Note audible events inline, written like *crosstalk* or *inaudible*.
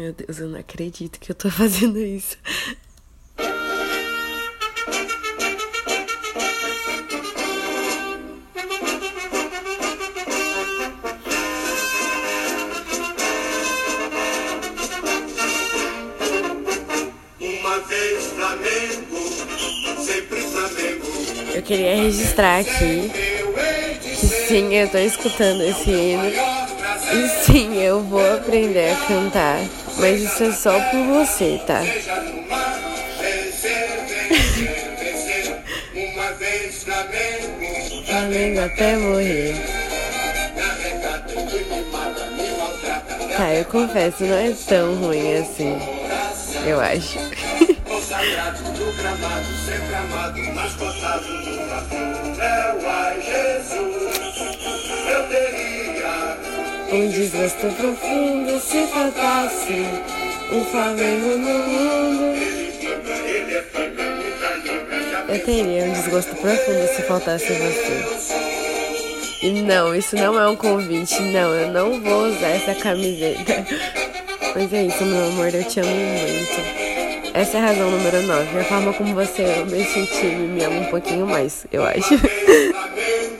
Meu Deus, eu não acredito que eu tô *laughs* fazendo isso. Uma vez Flamengo, sempre Flamengo. Eu queria registrar aqui que sim, eu tô escutando esse hino. E *laughs* sim, eu vou aprender a cantar. Mas isso é só por você, tá? *laughs* Flamengo, até morrer. Tá, eu confesso, não é tão ruim assim. Eu acho. *laughs* Um desgosto profundo se faltasse um Flamengo no mundo. Eu teria um desgosto profundo se faltasse você. E não, isso não é um convite. Não, eu não vou usar essa camiseta. Mas é isso, meu amor, eu te amo muito. Essa é a razão número 9. A forma como você ama esse time me ama um pouquinho mais, eu acho. *laughs*